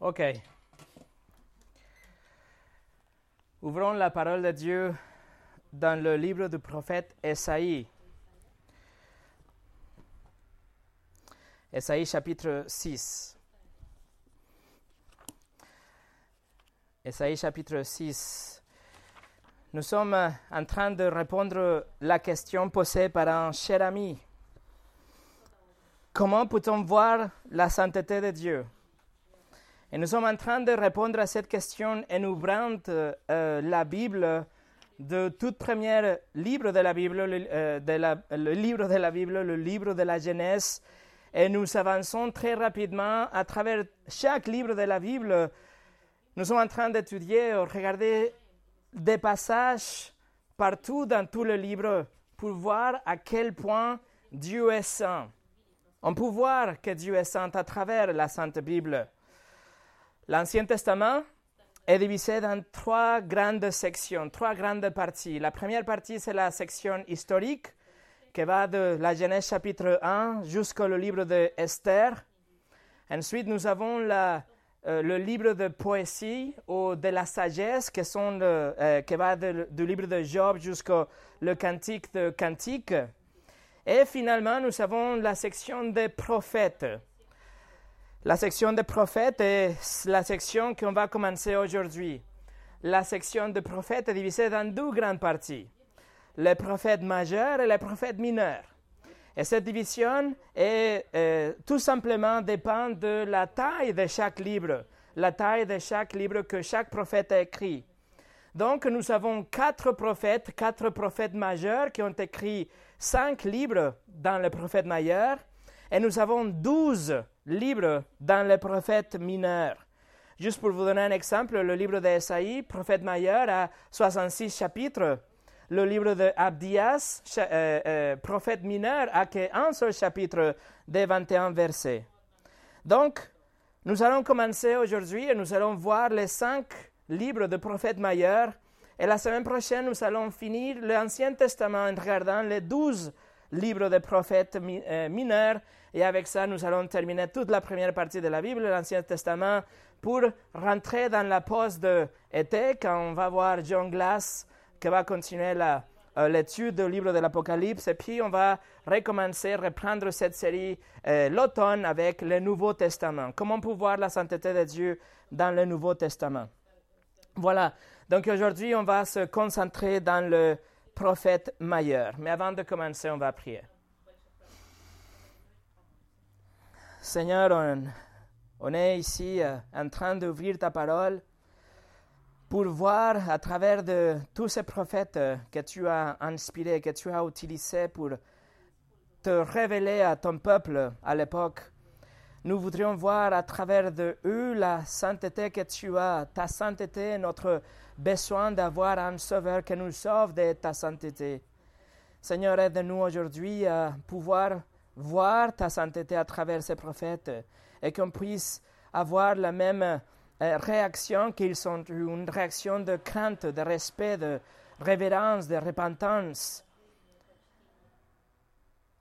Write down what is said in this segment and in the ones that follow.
OK. Ouvrons la parole de Dieu dans le livre du prophète Esaïe. Esaïe chapitre 6. Esaïe chapitre 6. Nous sommes en train de répondre la question posée par un cher ami. Comment peut-on voir la sainteté de Dieu? Et nous sommes en train de répondre à cette question en ouvrant euh, la Bible de tout premier livre de la Bible, le, euh, le livre de la Bible, le livre de la Genèse, et nous avançons très rapidement à travers chaque livre de la Bible. Nous sommes en train d'étudier, regarder des passages partout dans tout le livre pour voir à quel point Dieu est saint. On peut voir que Dieu est saint à travers la Sainte Bible. L'Ancien Testament est divisé dans trois grandes sections, trois grandes parties. La première partie, c'est la section historique qui va de la Genèse chapitre 1 jusqu'au livre de Esther. Ensuite, nous avons euh, le livre de poésie ou de la sagesse qui, sont euh, qui va du livre de Job jusqu'au le cantique de Cantique. Et finalement, nous avons la section des prophètes. La section des prophètes est la section qu'on va commencer aujourd'hui. La section des prophètes est divisée dans deux grandes parties. Les prophètes majeurs et les prophètes mineurs. Et cette division est, euh, tout simplement dépend de la taille de chaque livre, la taille de chaque livre que chaque prophète a écrit. Donc, nous avons quatre prophètes, quatre prophètes majeurs qui ont écrit cinq livres dans le prophète majeur et nous avons douze livres dans le prophète mineur. Juste pour vous donner un exemple, le livre d'Esaïe, prophète majeur, a 66 chapitres. Le livre de Abdias, euh, euh, prophète mineur, a qu'un seul chapitre de 21 versets. Donc, nous allons commencer aujourd'hui et nous allons voir les cinq livres de prophète majeur. Et la semaine prochaine, nous allons finir l'Ancien Testament en regardant les douze livres de prophètes euh, mineurs. Et avec ça, nous allons terminer toute la première partie de la Bible, l'Ancien Testament, pour rentrer dans la pause d'été, quand on va voir John Glass, qui va continuer la, euh, l'étude du livre de l'Apocalypse. Et puis, on va recommencer, reprendre cette série euh, l'automne avec le Nouveau Testament. Comment pouvoir la sainteté de Dieu dans le Nouveau Testament? Voilà. Donc aujourd'hui, on va se concentrer dans le prophète majeur. Mais avant de commencer, on va prier. Seigneur, on, on est ici euh, en train d'ouvrir ta parole pour voir à travers de tous ces prophètes euh, que tu as inspirés, que tu as utilisés pour te révéler à ton peuple à l'époque. Nous voudrions voir à travers de eux la sainteté que tu as, ta sainteté, notre besoin d'avoir un sauveur qui nous sauve de ta sainteté. Seigneur, aide-nous aujourd'hui à pouvoir voir ta sainteté à travers ces prophètes et qu'on puisse avoir la même euh, réaction qu'ils sont une réaction de crainte, de respect, de révérence, de repentance.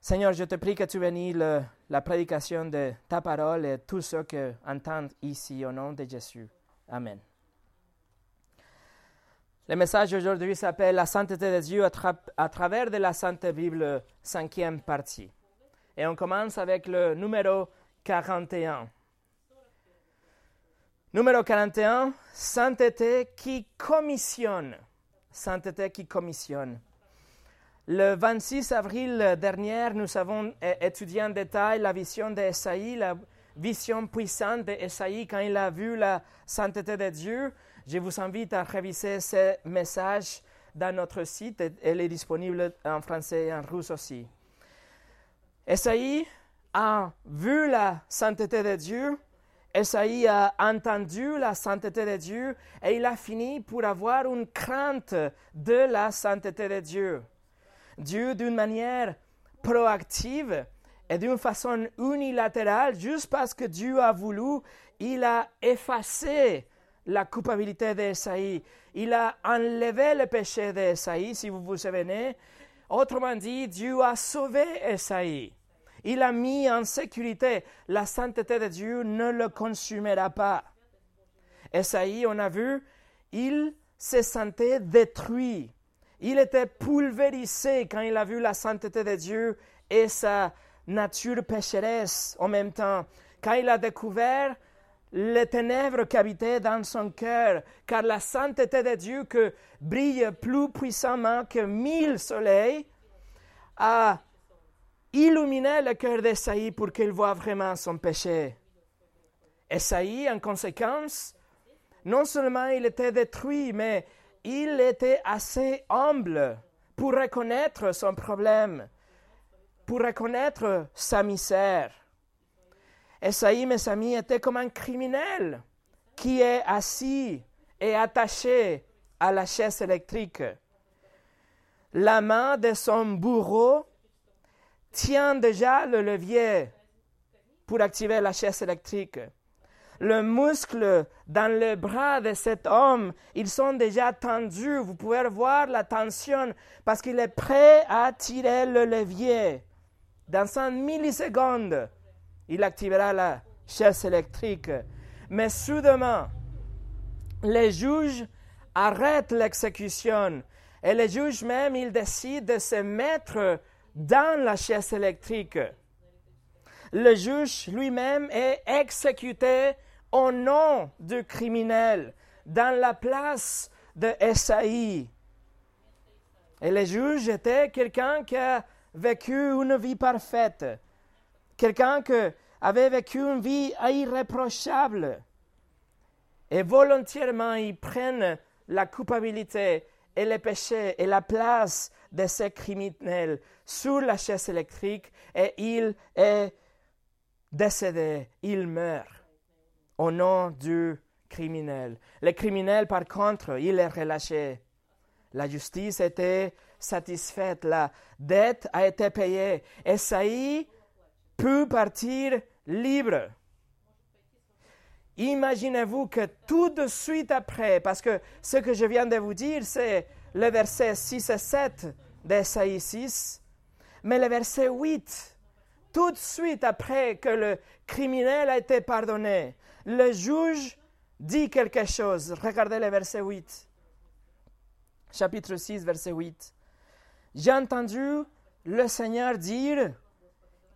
Seigneur, je te prie que tu bénis la prédication de ta parole et tous ceux qui entendent ici au nom de Jésus. Amen. Le message aujourd'hui s'appelle La sainteté de Dieu à, travers de la Sainte Bible, cinquième partie. Et on commence avec le numéro 41. Numéro 41, sainteté qui commissionne. Sainteté qui commissionne. Le 26 avril dernier, nous avons étudié en détail la vision d'Esaïe, la vision puissante d'Esaïe quand il a vu la sainteté de Dieu. Je vous invite à réviser ce message dans notre site. Elle est disponible en français et en russe aussi. Esaïe a vu la sainteté de Dieu. Esaïe a entendu la sainteté de Dieu et il a fini pour avoir une crainte de la sainteté de Dieu. Dieu, d'une manière proactive et d'une façon unilatérale, juste parce que Dieu a voulu, il a effacé la culpabilité d'Esaïe. Il a enlevé le péché d'Esaïe, si vous vous souvenez. Autrement dit, Dieu a sauvé Esaïe. Il a mis en sécurité. La sainteté de Dieu ne le consumera pas. Esaïe, on a vu, il se sentait détruit. Il était pulvérisé quand il a vu la sainteté de Dieu et sa nature pécheresse en même temps. Quand il a découvert les ténèbres qui habitaient dans son cœur, car la sainteté de Dieu que brille plus puissamment que mille soleils a illuminé le cœur d'Esaïe pour qu'il voie vraiment son péché. Esaïe, en conséquence, non seulement il était détruit, mais il était assez humble pour reconnaître son problème, pour reconnaître sa misère. Esaïe, mes amis, était comme un criminel qui est assis et attaché à la chaise électrique. La main de son bourreau tient déjà le levier pour activer la chaise électrique. Le muscle dans le bras de cet homme, ils sont déjà tendus. Vous pouvez voir la tension parce qu'il est prêt à tirer le levier. Dans 5 millisecondes, il activera la chaise électrique. Mais soudainement, les juges arrêtent l'exécution et les juges même, ils décident de se mettre dans la chaise électrique. Le juge lui-même est exécuté au nom du criminel dans la place de Esaïe. Et le juge était quelqu'un qui a vécu une vie parfaite, quelqu'un qui avait vécu une vie irréprochable. Et volontairement, ils prennent la culpabilité et le péché et la place de ces criminels sur la chaise électrique et il est décédé, il meurt au nom du criminel. Le criminel, par contre, il est relâché. La justice était satisfaite, la dette a été payée. Esaïe peut partir libre. Imaginez-vous que tout de suite après, parce que ce que je viens de vous dire, c'est le verset 6 et 7 d'Esaïe 6, mais le verset 8, tout de suite après que le criminel a été pardonné, le juge dit quelque chose. Regardez le verset 8. Chapitre 6, verset 8. J'ai entendu le Seigneur dire,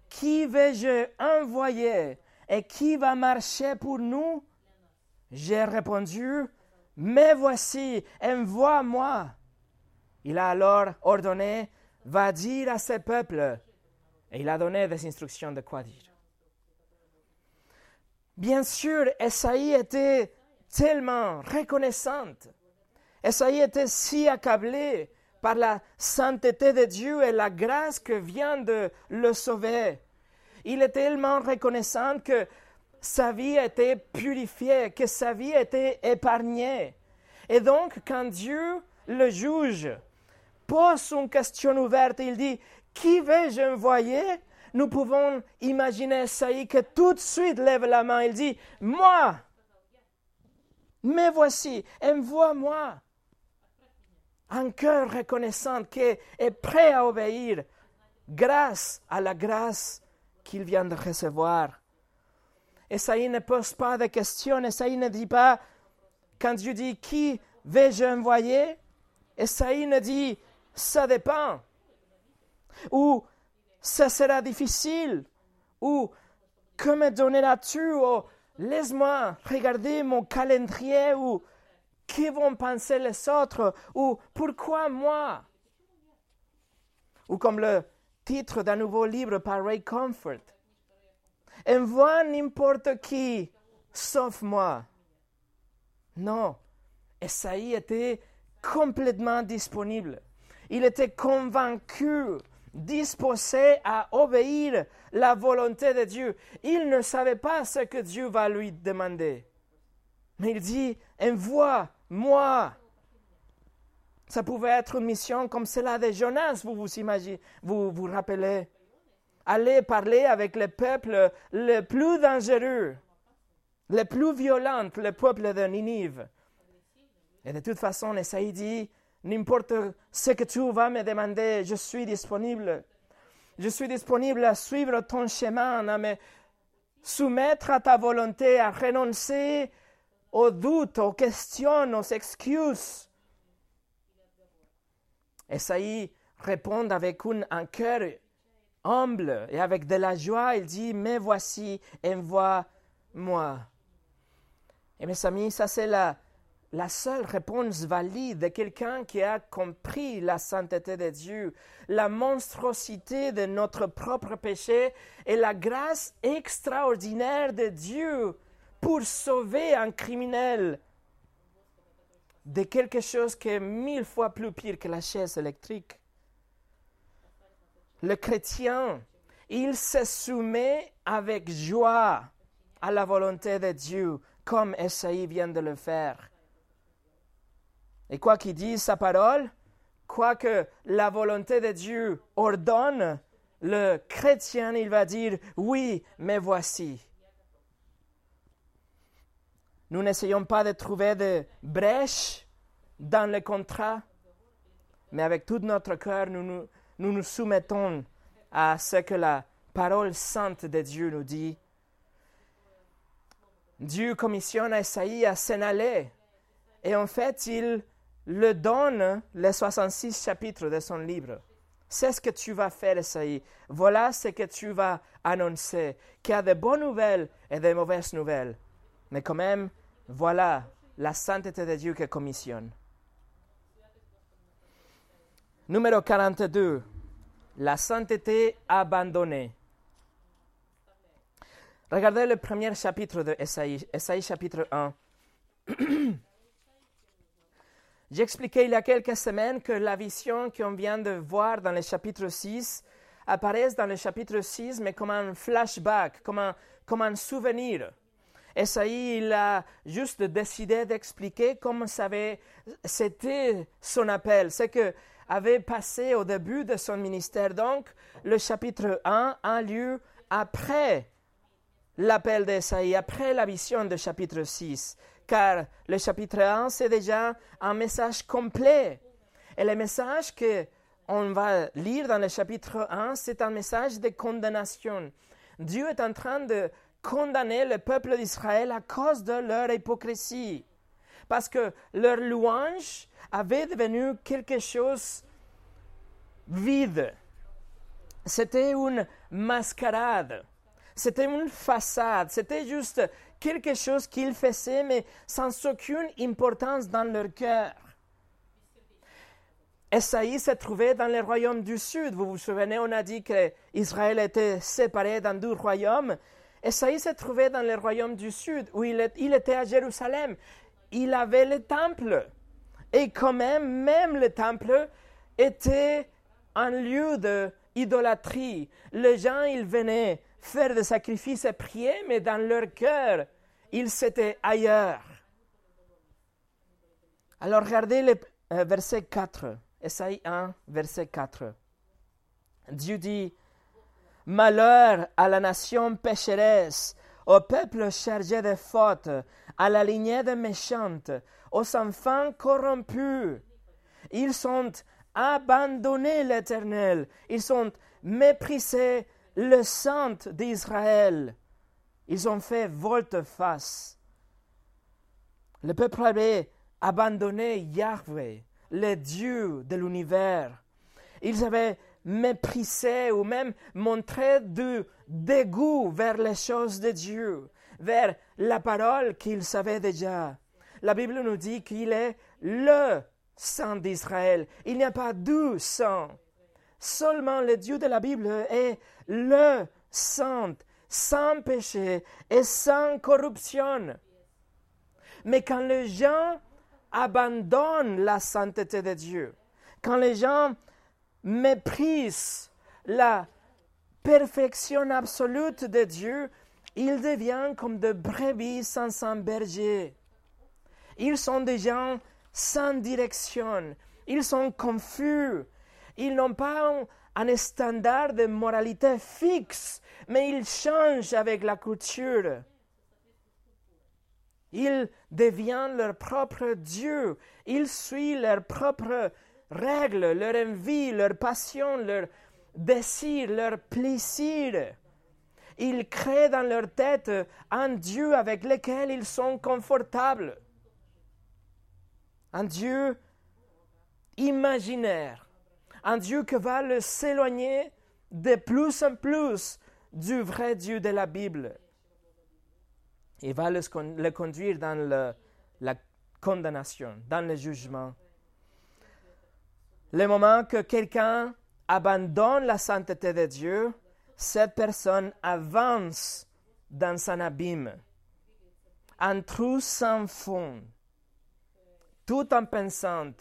Qui vais-je envoyer et qui va marcher pour nous? J'ai répondu, Mais voici, envoie-moi. Il a alors ordonné, Va dire à ce peuple. Et il a donné des instructions de quoi dire. Bien sûr, Esaïe était tellement reconnaissante. Esaïe était si accablé par la sainteté de Dieu et la grâce que vient de le sauver. Il est tellement reconnaissant que sa vie a été purifiée, que sa vie a été épargnée. Et donc, quand Dieu le juge, pose une question ouverte, il dit, qui vais-je envoyer nous pouvons imaginer Saïd que tout de suite lève la main. Il dit, moi, mais voici, envoie-moi. Un cœur reconnaissant qui est prêt à obéir grâce à la grâce qu'il vient de recevoir. Esaïe ne pose pas de questions. Esaïe ne dit pas, quand Dieu dit qui vais-je envoyer, Esaïe ne dit ça dépend. Ou ça sera difficile. Ou que me donneras-tu? Ou laisse-moi regarder mon calendrier. Ou qui vont penser les autres? Ou pourquoi moi? Ou comme le titre d'un nouveau livre par Ray Comfort. Envoie n'importe qui, sauf moi. Non, Esaïe était complètement disponible. Il était convaincu disposé à obéir la volonté de Dieu. Il ne savait pas ce que Dieu va lui demander. Mais il dit, envoie-moi. Ça pouvait être une mission comme celle de Jonas, vous vous imaginez, vous vous rappelez? Aller parler avec le peuple le plus dangereux, le plus violent, le peuple de Ninive. Et de toute façon, Esaïe dit, N'importe ce que tu vas me demander, je suis disponible. Je suis disponible à suivre ton chemin, à me soumettre à ta volonté, à renoncer aux doutes, aux questions, aux excuses. Esaïe répond avec un, un cœur humble et avec de la joie. Il dit, mais voici, envoie-moi. Et mes amis, ça c'est la, la seule réponse valide de quelqu'un qui a compris la sainteté de Dieu, la monstruosité de notre propre péché et la grâce extraordinaire de Dieu pour sauver un criminel de quelque chose qui est mille fois plus pire que la chaise électrique. Le chrétien, il se soumet avec joie à la volonté de Dieu, comme Esaïe vient de le faire. Et quoi qu'il dise sa parole, quoi que la volonté de Dieu ordonne, le chrétien, il va dire, oui, mais voici. Nous n'essayons pas de trouver de brèches dans le contrat, mais avec tout notre cœur, nous nous, nous soumettons à ce que la parole sainte de Dieu nous dit. Dieu commissionne Esaïe à s'en aller. Et en fait, il le donne les 66 chapitres de son livre. C'est ce que tu vas faire, Esaïe. Voilà ce que tu vas annoncer, qu'il y a de bonnes nouvelles et de mauvaises nouvelles. Mais quand même, voilà la sainteté de Dieu qui commissionne. Numéro 42. La sainteté abandonnée. Regardez le premier chapitre de Esaïe, Esaïe chapitre 1. J'ai expliqué il y a quelques semaines que la vision qu'on vient de voir dans le chapitre 6 apparaît dans le chapitre 6, mais comme un flashback, comme un, comme un souvenir. Il a juste décidé d'expliquer comment c'était son appel, ce que avait passé au début de son ministère. Donc, le chapitre 1 a lieu après l'appel d'Esaïe, après la vision du chapitre 6, car le chapitre 1, c'est déjà un message complet. Et le message que on va lire dans le chapitre 1, c'est un message de condamnation. Dieu est en train de condamner le peuple d'Israël à cause de leur hypocrisie. Parce que leur louange avait devenu quelque chose vide. C'était une mascarade. C'était une façade. C'était juste quelque chose qu'ils faisaient, mais sans aucune importance dans leur cœur. Esaïe se trouvait dans le royaume du sud. Vous vous souvenez, on a dit qu'Israël était séparé dans deux royaumes. Esaïe se trouvait dans le royaume du sud, où il, était à Jérusalem. Il avait le temple. Et quand même, même le temple était un lieu d'idolâtrie. Les gens, ils venaient faire des sacrifices et prier, mais dans leur cœur, ils étaient ailleurs. Alors regardez le euh, verset 4, Esaïe 1, verset 4. Dieu dit, Malheur à la nation pécheresse, au peuple chargé de fautes, à la lignée des méchantes, aux enfants corrompus. Ils sont abandonnés l'Éternel, ils ont méprisé le Saint d'Israël. Ils ont fait volte-face. Le peuple avait abandonné Yahweh, le Dieu de l'univers. Ils avaient méprisé ou même montré du dégoût vers les choses de Dieu, vers la parole qu'ils savaient déjà. La Bible nous dit qu'il est le Saint d'Israël. Il n'y a pas deux saints. Seulement le Dieu de la Bible est le Saint, sans péché et sans corruption. Mais quand les gens abandonnent la sainteté de Dieu, quand les gens méprisent la perfection absolue de Dieu, ils deviennent comme de brebis sans un berger. Ils sont des gens sans direction. Ils sont confus. Ils n'ont pas un, standard de moralité fixe, mais ils changent avec la culture. Ils deviennent leur propre Dieu. Ils suivent leurs propres règles, leur envie, leur passion, leur désir, leur plaisir. ils créent dans leur tête un Dieu avec lequel ils sont confortables. Un Dieu imaginaire. Un Dieu qui va le s'éloigner de plus en plus du vrai Dieu de la Bible. Il va le, conduire dans la condamnation, dans le jugement. Le moment que quelqu'un abandonne la sainteté de Dieu, cette personne avance dans un abîme, un trou sans fond, tout en pensant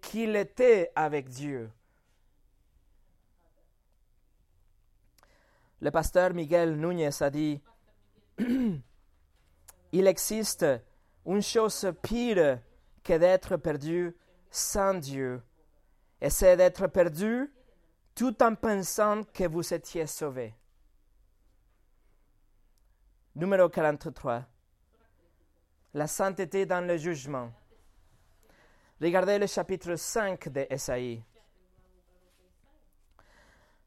qu'il était avec Dieu. Le pasteur Miguel Núñez a dit, il existe une chose pire que d'être perdu sans Dieu, et c'est d'être perdu tout en pensant que vous étiez sauvé. Numéro 43. La sainteté dans le jugement. Regardez le chapitre 5 de Esaïe.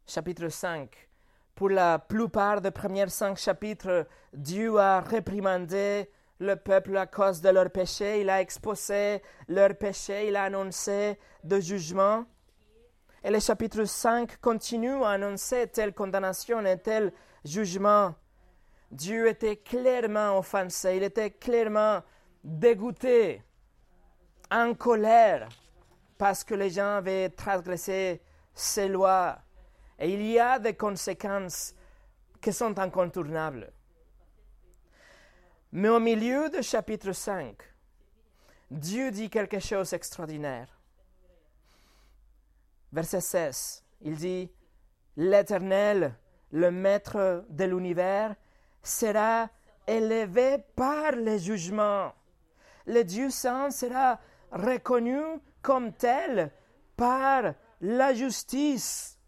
Chapitre 5. Pour la plupart des premiers cinq chapitres, Dieu a réprimandé le peuple à cause de leurs péchés, il a exposé leurs péchés, il a annoncé de jugement. Et le chapitre 5 continue à annoncer telle condamnation et tel jugement. Dieu était clairement offensé, il était clairement dégoûté, en colère, parce que les gens avaient transgressé ses lois. Et il y a des conséquences qui sont incontournables. Mais au milieu du chapitre 5, Dieu dit quelque chose d'extraordinaire. Verset 16, il dit, L'Éternel, le Maître de l'univers, sera élevé par les jugements. Le Dieu saint sera reconnu comme tel par la justice.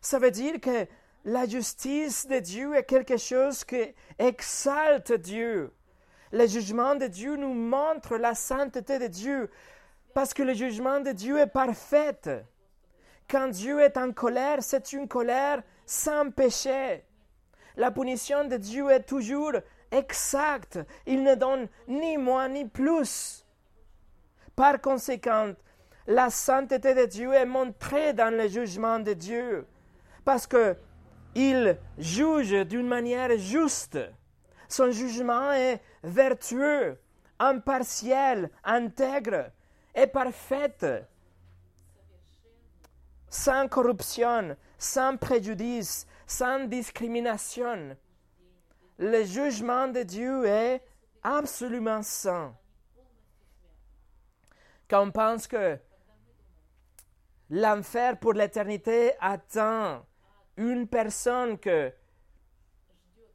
Ça veut dire que la justice de Dieu est quelque chose qui exalte Dieu. Le jugement de Dieu nous montre la sainteté de Dieu parce que le jugement de Dieu est parfait. Quand Dieu est en colère, c'est une colère sans péché. La punition de Dieu est toujours exacte. Il ne donne ni moins ni plus. Par conséquent, la sainteté de Dieu est montrée dans le jugement de Dieu. Parce que il juge d'une manière juste. Son jugement est vertueux, impartiel, intègre et parfait, sans corruption, sans préjudice, sans discrimination. Le jugement de Dieu est absolument saint. Quand on pense que l'enfer pour l'éternité attend une personne que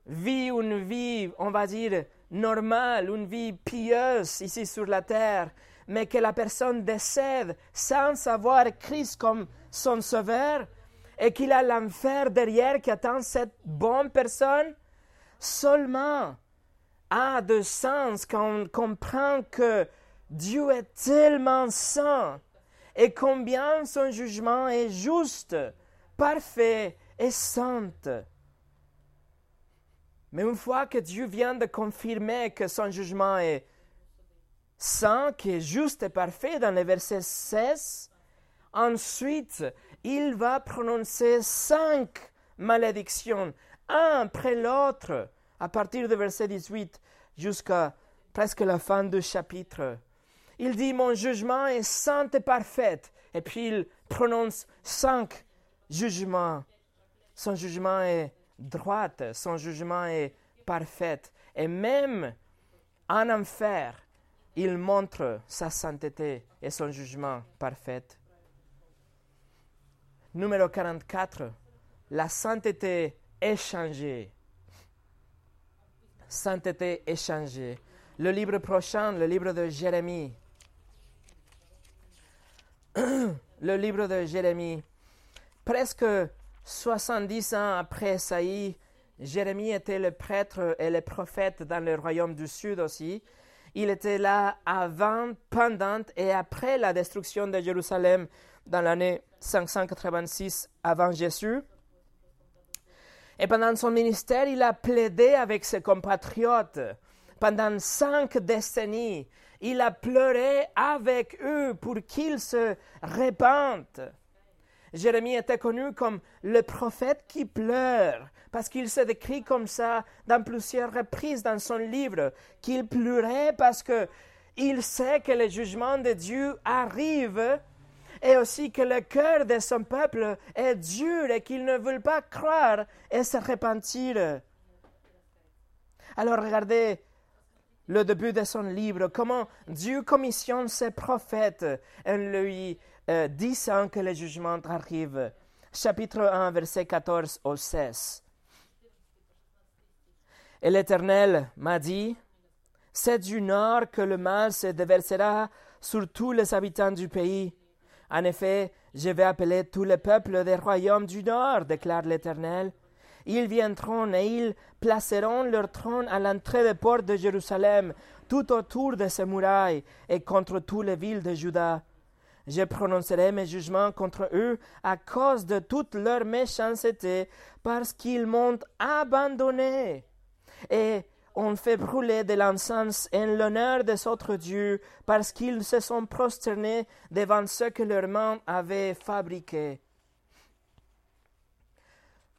vit une vie, on va dire, normale, une vie pieuse ici sur la terre, mais que la personne décède sans savoir Christ comme son sauveur, et qu'il a l'enfer derrière qui attend cette bonne personne, seulement a de sens quand on comprend que Dieu est tellement saint et combien son jugement est juste, parfait est sainte. Mais une fois que Dieu vient de confirmer que son jugement est saint, qui est juste et parfait dans le verset 16, ensuite il va prononcer cinq malédictions, un après l'autre, à partir du verset 18 jusqu'à presque la fin du chapitre. Il dit Mon jugement est saint et parfait. Et puis il prononce cinq jugements son jugement est droit, son jugement est parfait. Et même en enfer, il montre sa sainteté et son jugement parfait. Numéro 44, la sainteté échangée. Sainteté échangée. Le livre prochain, le livre de Jérémie. le livre de Jérémie. Presque 70 ans après Saï, Jérémie était le prêtre et le prophète dans le royaume du Sud aussi. Il était là avant, pendant et après la destruction de Jérusalem dans l'année 586 avant Jésus. Et pendant son ministère, il a plaidé avec ses compatriotes. Pendant cinq décennies, il a pleuré avec eux pour qu'ils se répandent. Jérémie était connu comme le prophète qui pleure, parce qu'il se décrit comme ça dans plusieurs reprises dans son livre, qu'il pleurait parce que il sait que le jugement de Dieu arrive et aussi que le cœur de son peuple est dur et qu'ils ne veulent pas croire et se repentir. Alors regardez le début de son livre, comment Dieu commissionne ses prophètes en lui euh, disant que le jugement arrive. Chapitre 1, verset 14 au 16. Et l'Éternel m'a dit, c'est du nord que le mal se déversera sur tous les habitants du pays. En effet, je vais appeler tous les peuples des royaumes du nord, déclare l'Éternel. Ils viendront et ils placeront leur trône à l'entrée des portes de Jérusalem, tout autour de ses murailles et contre toutes les villes de Juda. Je prononcerai mes jugements contre eux à cause de toute leur méchanceté, parce qu'ils m'ont abandonné. Et on fait brûler de l'encens en l'honneur des autres dieux, parce qu'ils se sont prosternés devant ce que leurs mains avaient fabriqué.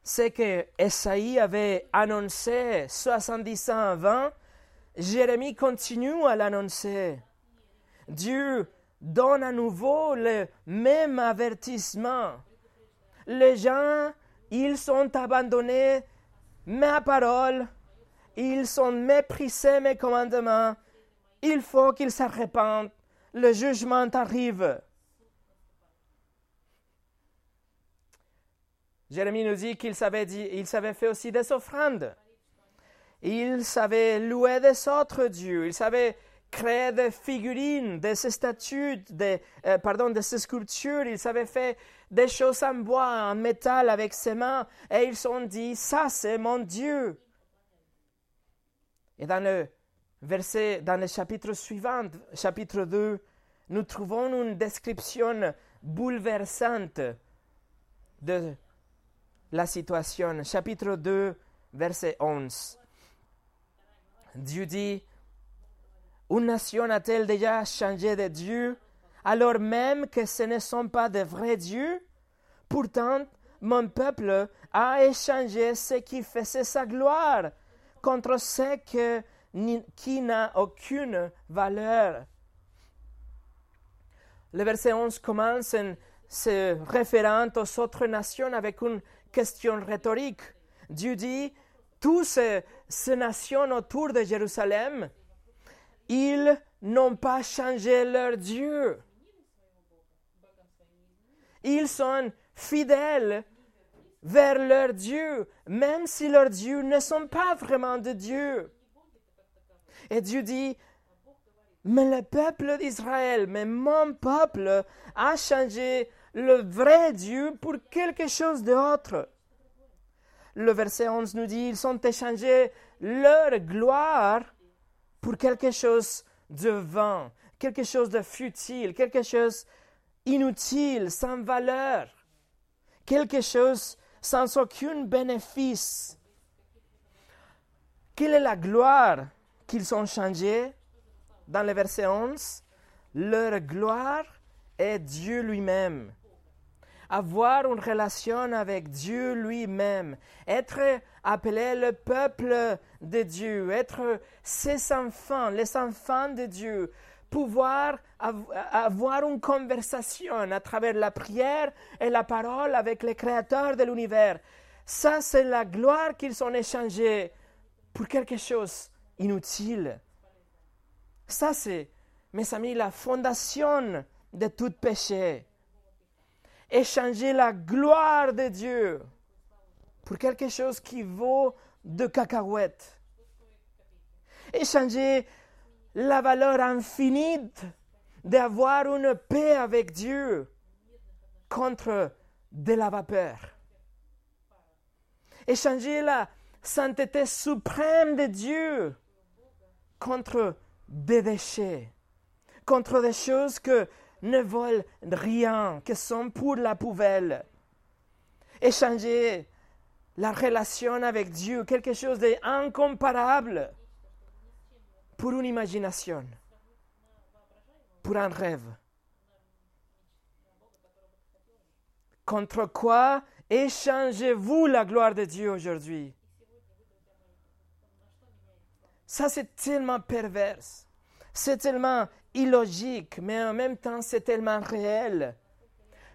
Ce que Esaïe avait annoncé 70 ans avant, Jérémie continue à l'annoncer. Dieu donne à nouveau le même avertissement. Les gens, ils sont abandonnés ma parole, ils sont méprisés mes commandements. Il faut qu'ils se répandent. Le jugement arrive. Jérémie nous dit qu'il savait, dit, faire aussi des offrandes. Il savait louer des autres dieux. Il savait créer des figurines, des statues, des, euh, pardon, des sculptures. Il savait faire des choses en bois, en métal avec ses mains. Et ils sont dit, ça c'est mon Dieu. Et dans le verset, dans le chapitre suivant, chapitre 2, nous trouvons une description bouleversante de la situation. Chapitre 2, verset 11. Dieu dit, une nation a-t-elle déjà changé de Dieu alors même que ce ne sont pas de vrais dieux? Pourtant, mon peuple a échangé ce qui faisait sa gloire contre ce qui n'a aucune valeur. Le verset 11 commence en se référant aux autres nations avec une question rhétorique. Dieu dit, toutes ces nations autour de Jérusalem, ils n'ont pas changé leur Dieu. Ils sont fidèles vers leur Dieu, même si leurs dieux ne sont pas vraiment de Dieu. Et Dieu dit, mais le peuple d'Israël, mais mon peuple a changé le vrai Dieu pour quelque chose d'autre. Le verset 11 nous dit, ils ont échangé leur gloire pour quelque chose de vain, quelque chose de futile, quelque chose inutile, sans valeur, quelque chose sans aucun bénéfice. Quelle est la gloire qu'ils ont changée? Dans le verset 11 Leur gloire est Dieu lui-même. Avoir une relation avec Dieu lui-même, être appelé le peuple de Dieu, être ses enfants, les enfants de Dieu, pouvoir avoir une conversation à travers la prière et la parole avec le Créateur de l'univers. Ça, c'est la gloire qu'ils ont échangée pour quelque chose inutile. Ça, c'est, mes amis, la fondation de tout péché. Échanger la gloire de Dieu pour quelque chose qui vaut de cacahuètes. Échanger la valeur infinie d'avoir une paix avec Dieu contre de la vapeur. Échanger la sainteté suprême de Dieu contre des déchets, contre des choses que ne volent rien, que sont pour la poubelle. Échanger la relation avec Dieu, quelque chose d'incomparable pour une imagination, pour un rêve. Contre quoi échangez-vous la gloire de Dieu aujourd'hui? Ça, c'est tellement perverse. C'est tellement illogique, mais en même temps, c'est tellement réel.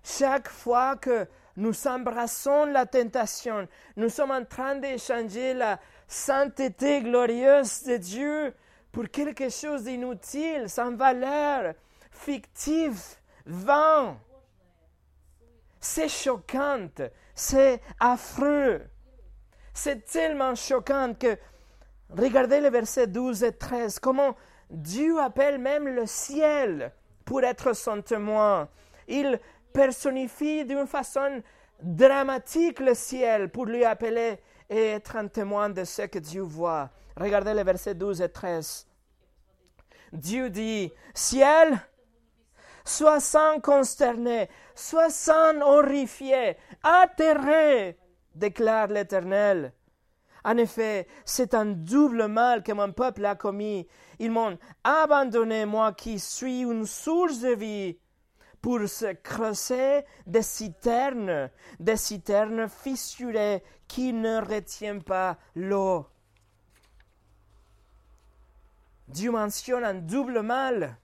Chaque fois que nous embrassons la tentation, nous sommes en train d'échanger la sainteté glorieuse de Dieu pour quelque chose d'inutile, sans valeur, fictif, vain. C'est choquant, c'est affreux. C'est tellement choquant que, regardez les versets 12 et 13, comment Dieu appelle même le ciel pour être son témoin. Il personnifie d'une façon dramatique le ciel pour lui appeler et être un témoin de ce que Dieu voit. Regardez les versets 12 et 13. Dieu dit, ciel, sois sans consterné, sois sans horrifié, atterré, déclare l'Éternel. En effet, c'est un double mal que mon peuple a commis. Ils m'ont abandonné, moi qui suis une source de vie, pour se creuser des citernes, des citernes fissurées qui ne retiennent pas l'eau. Dieu mentionne un double mal.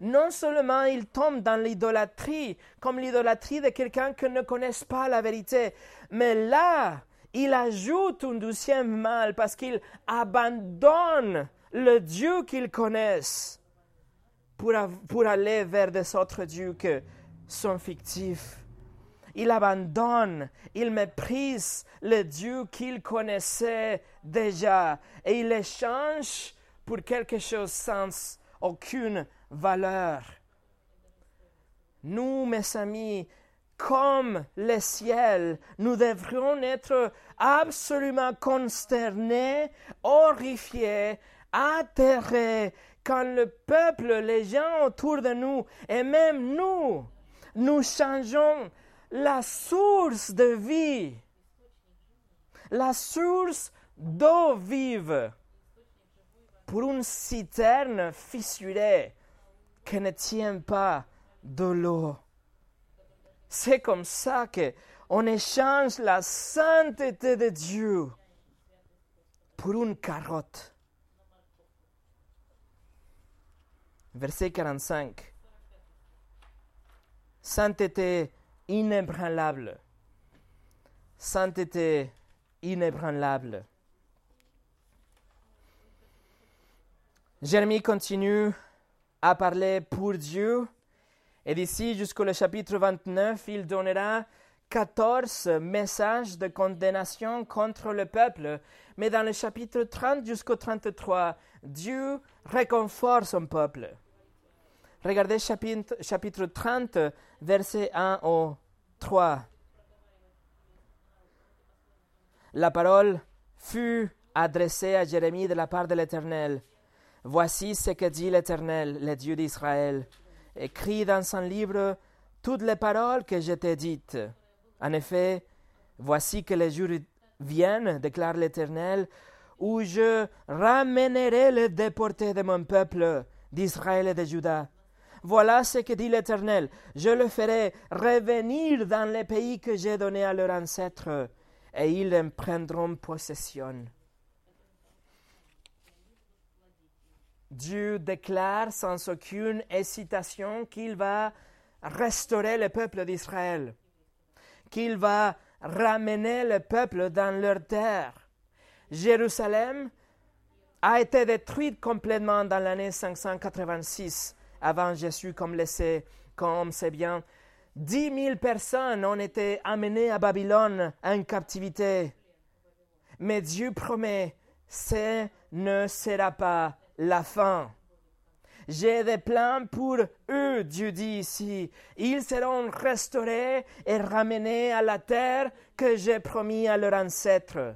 Non seulement il tombe dans l'idolâtrie, comme l'idolâtrie de quelqu'un qui ne connaît pas la vérité, mais là, il ajoute un deuxième mal parce qu'il abandonne le Dieu qu'il connaisse pour, pour aller vers des autres dieux qui sont fictifs. Il abandonne, il méprise le Dieu qu'il connaissait déjà et il l'échange pour quelque chose sans aucune valeur. Nous, mes amis, comme le ciel, nous devrions être absolument consternés, horrifiés, atterrés quand le peuple, les gens autour de nous, et même nous, nous changeons la source de vie, la source d'eau vive pour une citerne fissurée qui ne tient pas de l'eau. C'est comme ça que on échange la sainteté de Dieu pour une carotte. Verset 45. Sainteté inébranlable. Sainteté inébranlable. Jérémie continue à parler pour Dieu. Et d'ici jusqu'au chapitre 29, il donnera 14 messages de condamnation contre le peuple. Mais dans le chapitre 30 jusqu'au 33, Dieu réconforte son peuple. Regardez chapitre, chapitre 30, verset 1 au 3. La parole fut adressée à Jérémie de la part de l'Éternel. Voici ce que dit l'Éternel, le Dieu d'Israël. Écris dans son livre toutes les paroles que je t'ai dites. En effet, voici que les jours viennent, déclare l'Éternel, où je ramènerai les déportés de mon peuple, d'Israël et de Juda. Voilà ce que dit l'Éternel. Je le ferai revenir dans les pays que j'ai donnés à leurs ancêtres, et ils en prendront possession. Dieu déclare sans aucune hésitation qu'il va restaurer le peuple d'Israël, qu'il va ramener le peuple dans leur terre. Jérusalem a été détruite complètement dans l'année 586 avant Jésus, comme, le sait, comme c'est bien. Dix mille personnes ont été amenées à Babylone en captivité. Mais Dieu promet, ce ne sera pas la fin. J'ai des plans pour eux, Dieu dit ici. Ils seront restaurés et ramenés à la terre que j'ai promis à leurs ancêtres.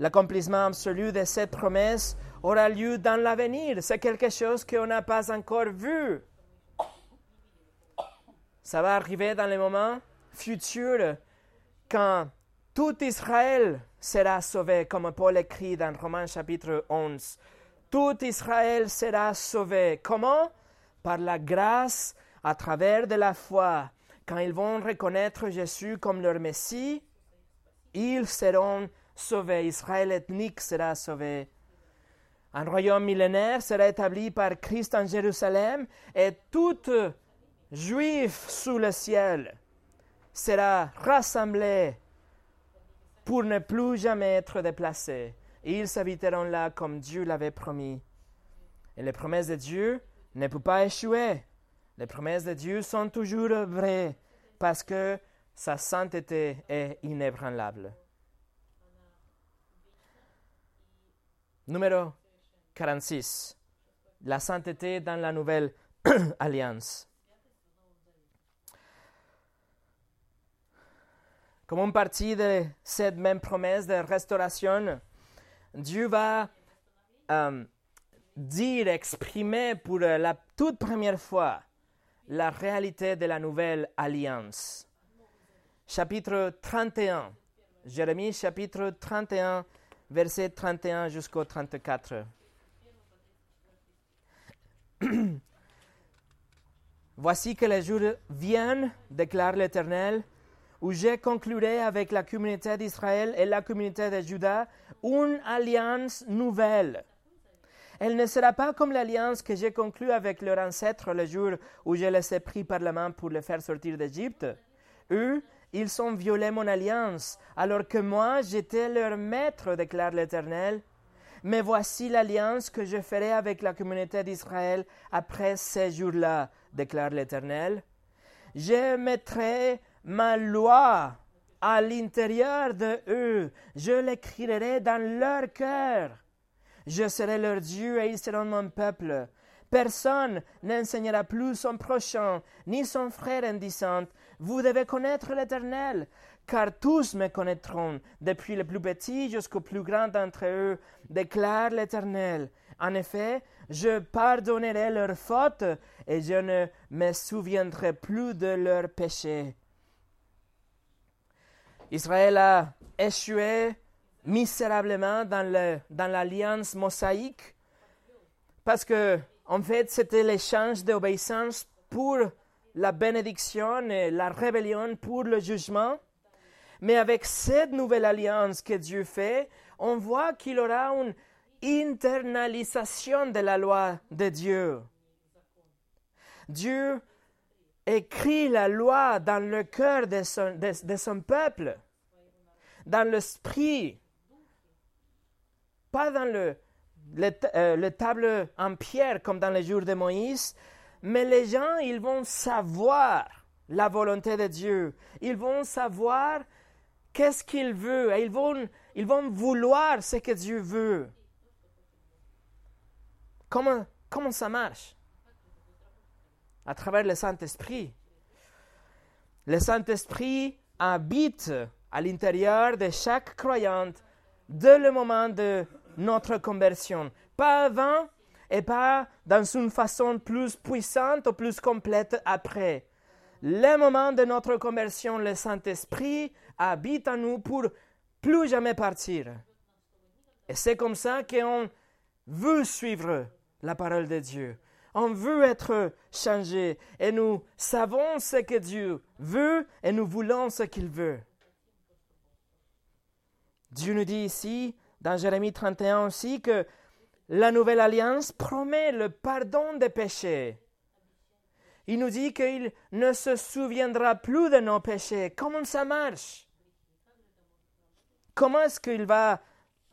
L'accomplissement absolu de cette promesse aura lieu dans l'avenir. C'est quelque chose qu'on n'a pas encore vu. Ça va arriver dans les moments futurs quand tout Israël sera sauvé, comme Paul écrit dans Romains chapitre 11. Tout Israël sera sauvé. Comment? Par la grâce, à travers de la foi. Quand ils vont reconnaître Jésus comme leur Messie, ils seront sauvés. Israël ethnique sera sauvé. Un royaume millénaire sera établi par Christ en Jérusalem et tout juif sous le ciel sera rassemblé pour ne plus jamais être déplacé. Ils s'habiteront là comme Dieu l'avait promis. Et les promesses de Dieu ne peuvent pas échouer. Les promesses de Dieu sont toujours vraies parce que sa sainteté est inébranlable. Numéro 46. La sainteté dans la nouvelle alliance. Comme une partie de cette même promesse de restauration, Dieu va euh, dire, exprimer pour la toute première fois la réalité de la nouvelle alliance. Chapitre 31. Jérémie chapitre 31, verset 31 jusqu'au 34. Voici que les jours viennent, déclare l'Éternel, où je conclurai avec la communauté d'Israël et la communauté de Juda une alliance nouvelle. Elle ne sera pas comme l'alliance que j'ai conclue avec leurs ancêtres le jour où je les ai pris par la main pour les faire sortir d'Égypte. Ils ont violé mon alliance, alors que moi j'étais leur maître, déclare l'Éternel. Mais voici l'alliance que je ferai avec la communauté d'Israël après ces jours-là, déclare l'Éternel. Je mettrai ma loi à l'intérieur de eux. Je l'écrirai dans leur cœur. Je serai leur Dieu et ils seront mon peuple. Personne n'enseignera plus son prochain, ni son frère en Vous devez connaître l'Éternel, car tous me connaîtront, depuis le plus petit jusqu'au plus grand d'entre eux, déclare l'Éternel. En effet, je pardonnerai leurs fautes et je ne me souviendrai plus de leurs péchés. Israël a échoué misérablement dans, dans l'alliance mosaïque parce que, en fait, c'était l'échange d'obéissance pour la bénédiction et la rébellion pour le jugement. Mais avec cette nouvelle alliance que Dieu fait, on voit qu'il aura une internalisation de la loi de Dieu. Dieu écrit la loi dans le cœur de son, de, son peuple, dans l'esprit, pas dans le, le, euh, le, table en pierre comme dans les jours de Moïse, mais les gens, ils vont savoir la volonté de Dieu. Ils vont savoir qu'est-ce qu'il veut et ils vont, ils vont vouloir ce que Dieu veut. Comment, comment ça marche? À travers le Saint-Esprit. Le Saint-Esprit habite à l'intérieur de chaque croyante dès le moment de notre conversion. Pas avant et pas dans une façon plus puissante ou plus complète après. Le moment de notre conversion, le Saint-Esprit habite en nous pour plus jamais partir. Et c'est comme ça qu'on veut suivre la parole de Dieu. On veut être changé et nous savons ce que Dieu veut et nous voulons ce qu'il veut. Dieu nous dit ici, dans Jérémie 31 aussi, que la nouvelle alliance promet le pardon des péchés. Il nous dit qu'il ne se souviendra plus de nos péchés. Comment ça marche? Comment est-ce qu'il va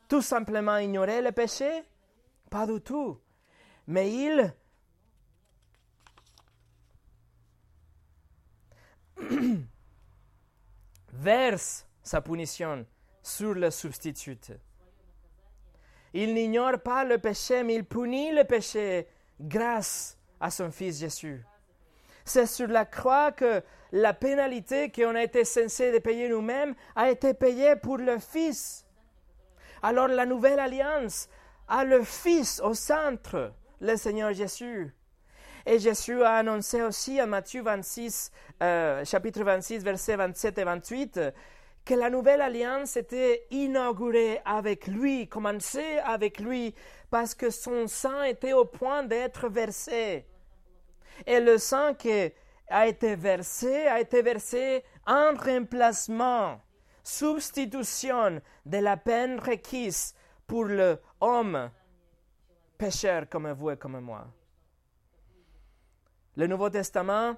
tout simplement ignorer le péché? Pas du tout. Mais il verse sa punition sur le substitut. Il n'ignore pas le péché, mais il punit le péché grâce à son Fils Jésus. C'est sur la croix que la pénalité qu'on a été censé de payer nous-mêmes a été payée pour le Fils. Alors la nouvelle alliance a le Fils au centre, le Seigneur Jésus. Et Jésus a annoncé aussi à Matthieu 26, euh, chapitre 26, versets 27 et 28, que la nouvelle alliance était inaugurée avec lui, commencée avec lui, parce que son sang était au point d'être versé. Et le sang qui a été versé a été versé en remplacement, substitution de la peine requise pour l'homme pécheur comme vous et comme moi. Le Nouveau Testament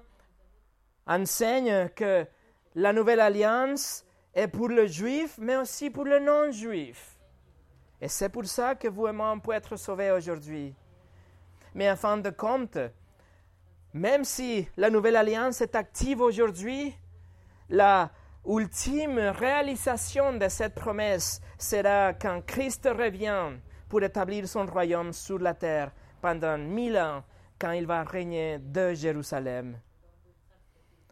enseigne que la nouvelle alliance est pour le juif, mais aussi pour le non-juif. Et c'est pour ça que vous et moi, on peut être sauvés aujourd'hui. Mais en fin de compte, même si la nouvelle alliance est active aujourd'hui, la ultime réalisation de cette promesse sera quand Christ revient pour établir son royaume sur la terre pendant mille ans, quand il va régner de Jérusalem.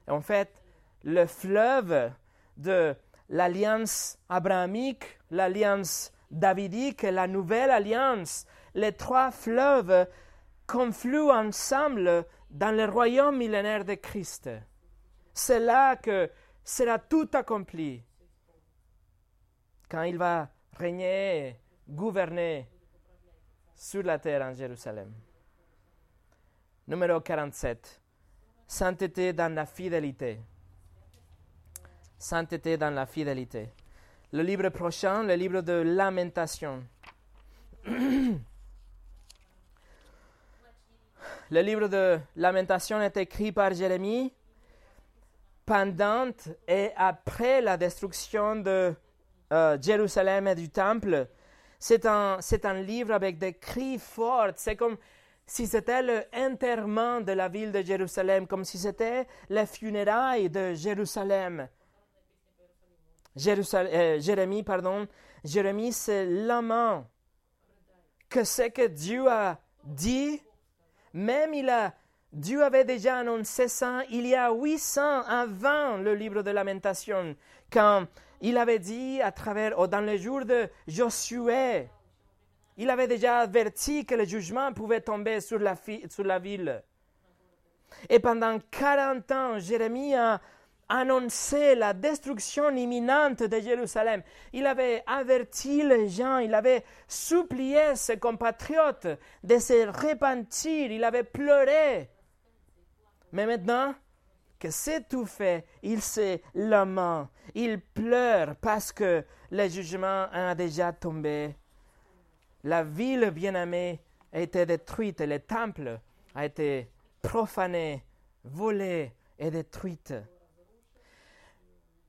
En fait, le fleuve de l'alliance abrahamique, l'alliance davidique la nouvelle alliance, les trois fleuves confluent ensemble dans le royaume millénaire de Christ. C'est là que sera tout accompli. Quand il va régner, gouverner sur la terre en Jérusalem. Numéro 47. Sainteté dans la fidélité. Sainteté dans la fidélité. Le livre prochain, le livre de Lamentation. Le livre de Lamentation est écrit par Jérémie pendant et après la destruction de euh, Jérusalem et du Temple. C'est un, c'est un livre avec des cris forts. C'est comme si c'était l'enterrement de la ville de Jérusalem, comme si c'était les funérailles de Jérusalem. Euh, Jérémie, pardon, Jérémie c'est l'amant. Que c'est que Dieu a dit? Même il a, Dieu avait déjà annoncé ça il y a 800 avant le livre de Lamentation, quand il avait dit à travers, oh, dans les jours de Josué, il avait déjà averti que le jugement pouvait tomber sur la, sur la ville. Et pendant 40 ans, Jérémie a annonçait la destruction imminente de Jérusalem. Il avait averti les gens, il avait supplié ses compatriotes de se repentir, il avait pleuré. Mais maintenant que c'est tout fait, il se lament, il pleure parce que le jugement a déjà tombé. La ville bien-aimée a été détruite, le temple a été profané, volé et détruite.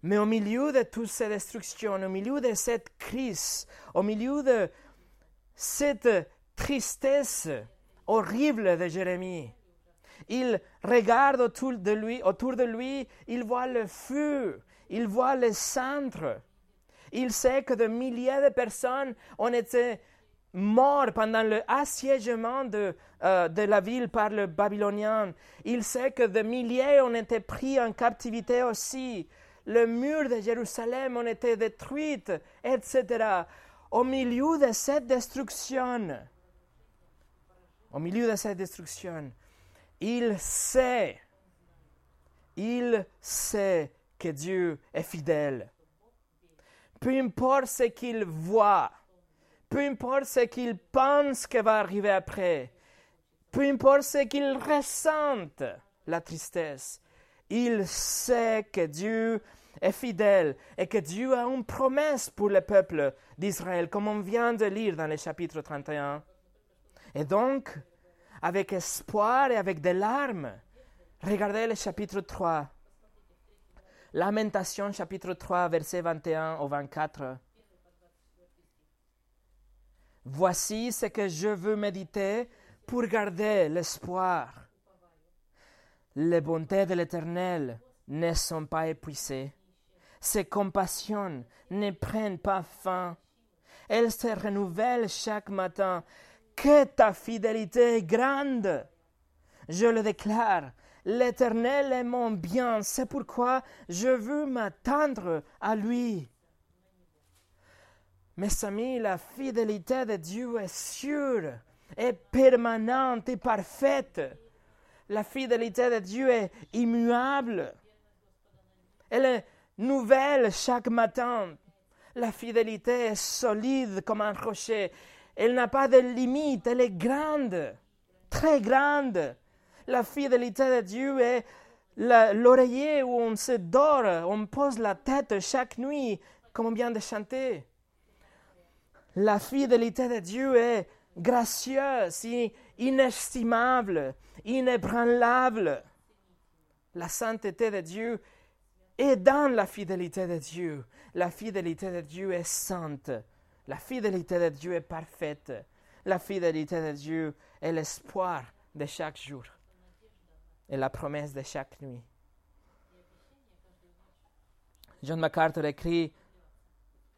Mais au milieu de toutes ces destructions, au milieu de cette crise, au milieu de cette tristesse horrible de Jérémie, il regarde autour de lui, autour de lui, il voit le feu, il voit les cendres. Il sait que des milliers de personnes ont été mortes pendant le assiégement de, euh, de la ville par le Babylonien. Il sait que des milliers ont été pris en captivité aussi le mur de Jérusalem ont été détruit, etc. Au milieu de cette destruction, au milieu de cette destruction, il sait, il sait que Dieu est fidèle. Peu importe ce qu'il voit, peu importe ce qu'il pense que va arriver après, peu importe ce qu'il ressente, la tristesse, il sait que Dieu est fidèle et que Dieu a une promesse pour le peuple d'Israël, comme on vient de lire dans le chapitre 31. Et donc, avec espoir et avec des larmes, regardez le chapitre 3. Lamentation chapitre 3, versets 21 au 24. Voici ce que je veux méditer pour garder l'espoir. Les bontés de l'Éternel ne sont pas épuisées ses compassions ne prennent pas fin. Elles se renouvellent chaque matin. Que ta fidélité est grande. Je le déclare, l'Éternel est mon bien, c'est pourquoi je veux m'attendre à lui. Mes amis, la fidélité de Dieu est sûre, est permanente et parfaite. La fidélité de Dieu est immuable. Elle est nouvelle chaque matin. La fidélité est solide comme un rocher. Elle n'a pas de limite, elle est grande, très grande. La fidélité de Dieu est l'oreiller où on se dort, on pose la tête chaque nuit, comme on vient de chanter. La fidélité de Dieu est gracieuse, inestimable, inébranlable. La sainteté de Dieu est dans la fidélité de Dieu. La fidélité de Dieu est sainte. La fidélité de Dieu est parfaite. La fidélité de Dieu est l'espoir de chaque jour et la promesse de chaque nuit. John MacArthur écrit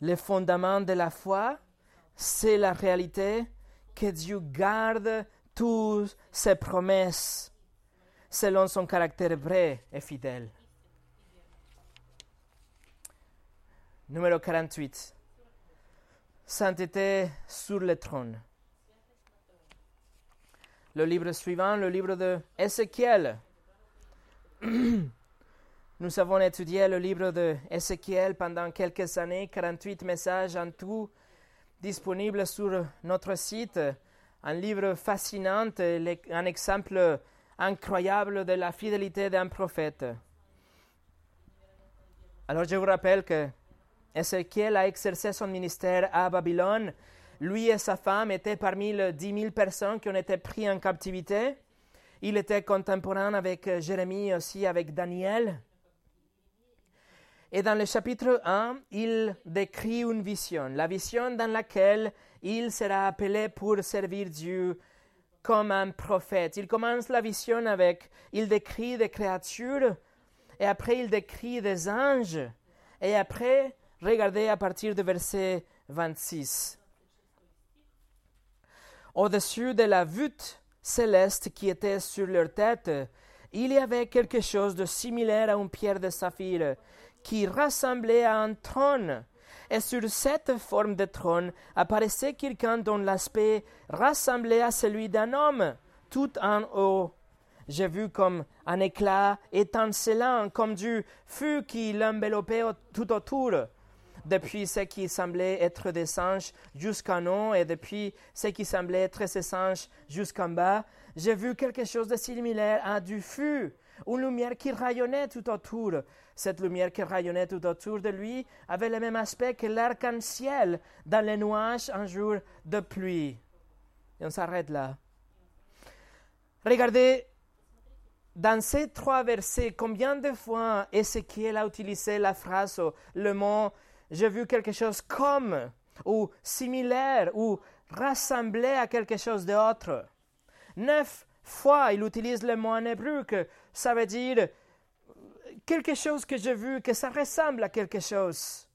Le fondement de la foi, c'est la réalité que Dieu garde toutes ses promesses selon son caractère vrai et fidèle. Numéro 48. Sainteté sur le trône. Le livre suivant, le livre de Ézéchiel. Nous avons étudié le livre de Ézéchiel pendant quelques années, 48 messages en tout disponibles sur notre site. Un livre fascinant, un exemple incroyable de la fidélité d'un prophète. Alors je vous rappelle que Ézéchiel a exercé son ministère à Babylone. Lui et sa femme étaient parmi les dix mille personnes qui ont été prises en captivité. Il était contemporain avec Jérémie, aussi avec Daniel. Et dans le chapitre 1, il décrit une vision, la vision dans laquelle il sera appelé pour servir Dieu comme un prophète. Il commence la vision avec, il décrit des créatures, et après il décrit des anges, et après, regardez à partir du verset 26. Au-dessus de la voûte céleste qui était sur leur tête, il y avait quelque chose de similaire à une pierre de saphir qui ressemblait à un trône. Et sur cette forme de trône apparaissait quelqu'un dont l'aspect ressemblait à celui d'un homme, tout en haut. J'ai vu comme un éclat étincelant, comme du feu qui l'enveloppait tout autour depuis ce qui semblait être des singes jusqu'en haut et depuis ce qui semblait être ces singes jusqu'en bas, j'ai vu quelque chose de similaire à du feu, une lumière qui rayonnait tout autour. Cette lumière qui rayonnait tout autour de lui avait le même aspect que l'arc-en-ciel dans les nuages un jour de pluie. Et on s'arrête là. Regardez dans ces trois versets, combien de fois Ézéchiel a utilisé la phrase, le mot j'ai vu quelque chose comme, ou similaire, ou rassemblé à quelque chose d'autre. Neuf fois, il utilise le mot en hébreu que ça veut dire quelque chose que j'ai vu, que ça ressemble à quelque chose.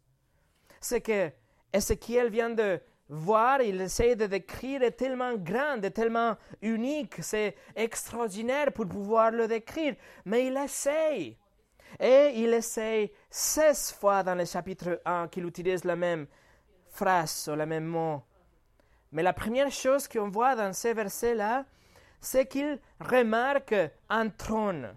Ce que Ézéchiel vient de voir, il essaie de décrire est tellement grand, est tellement unique, c'est extraordinaire pour pouvoir le décrire, mais il essaye. Et il essaye 16 fois dans le chapitre 1 qu'il utilise la même phrase ou le même mot. Mais la première chose qu'on voit dans ces versets-là, c'est qu'il remarque un trône.